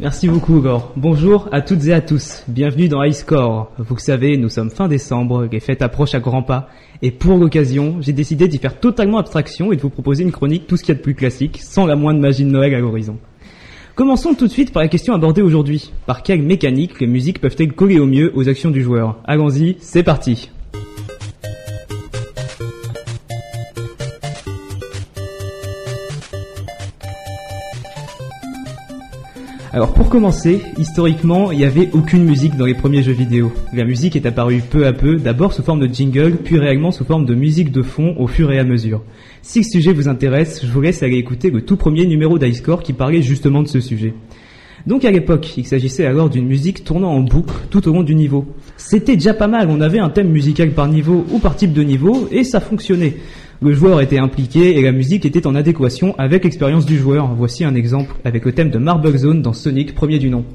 Merci beaucoup, Igor. Bonjour à toutes et à tous. Bienvenue dans High. Vous le savez, nous sommes fin décembre, les fêtes approchent à grands pas. Et pour l'occasion, j'ai décidé d'y faire totalement abstraction et de vous proposer une chronique tout ce qu'il y a de plus classique, sans la moindre magie de Noël à l'horizon. Commençons tout de suite par la question abordée aujourd'hui. Par quelle mécanique les musiques peuvent-elles coller au mieux aux actions du joueur? Allons-y, c'est parti. Alors pour commencer, historiquement, il n'y avait aucune musique dans les premiers jeux vidéo. La musique est apparue peu à peu, d'abord sous forme de jingle, puis réellement sous forme de musique de fond au fur et à mesure. Si le sujet vous intéresse, je vous laisse aller écouter le tout premier numéro d'Icecore qui parlait justement de ce sujet. Donc à l'époque, il s'agissait alors d'une musique tournant en boucle tout au long du niveau. C'était déjà pas mal, on avait un thème musical par niveau ou par type de niveau, et ça fonctionnait. Le joueur était impliqué et la musique était en adéquation avec l'expérience du joueur. Voici un exemple avec le thème de Marble Zone dans Sonic, premier du nom.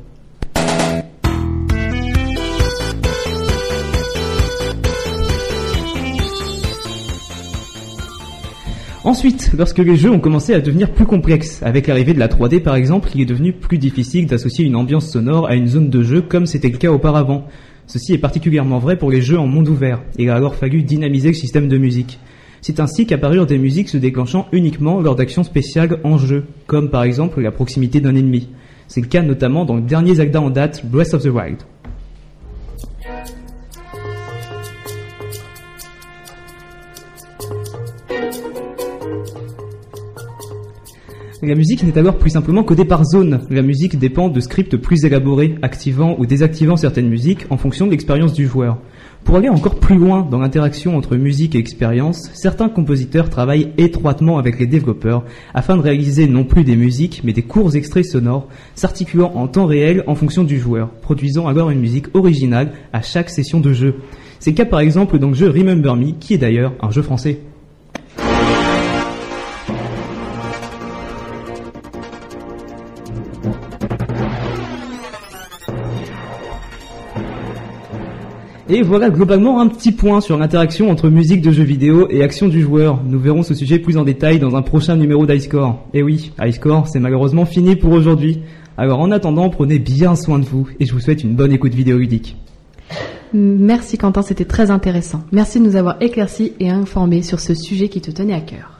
Ensuite, lorsque les jeux ont commencé à devenir plus complexes, avec l'arrivée de la 3D par exemple, il est devenu plus difficile d'associer une ambiance sonore à une zone de jeu comme c'était le cas auparavant. Ceci est particulièrement vrai pour les jeux en monde ouvert. Il a alors fallu dynamiser le système de musique. C'est ainsi qu'apparurent des musiques se déclenchant uniquement lors d'actions spéciales en jeu, comme par exemple la proximité d'un ennemi. C'est le cas notamment dans le dernier Zelda en date, Breath of the Wild. La musique n'est alors plus simplement codée par zone. La musique dépend de scripts plus élaborés, activant ou désactivant certaines musiques en fonction de l'expérience du joueur. Pour aller encore plus loin dans l'interaction entre musique et expérience, certains compositeurs travaillent étroitement avec les développeurs afin de réaliser non plus des musiques mais des courts extraits sonores s'articulant en temps réel en fonction du joueur, produisant alors une musique originale à chaque session de jeu. C'est le cas par exemple dans le jeu Remember Me qui est d'ailleurs un jeu français. Et voilà globalement un petit point sur l'interaction entre musique de jeux vidéo et action du joueur. Nous verrons ce sujet plus en détail dans un prochain numéro d'Icecore. Et oui, Icecore, c'est malheureusement fini pour aujourd'hui. Alors en attendant, prenez bien soin de vous et je vous souhaite une bonne écoute vidéoludique. Merci Quentin, c'était très intéressant. Merci de nous avoir éclaircis et informés sur ce sujet qui te tenait à cœur.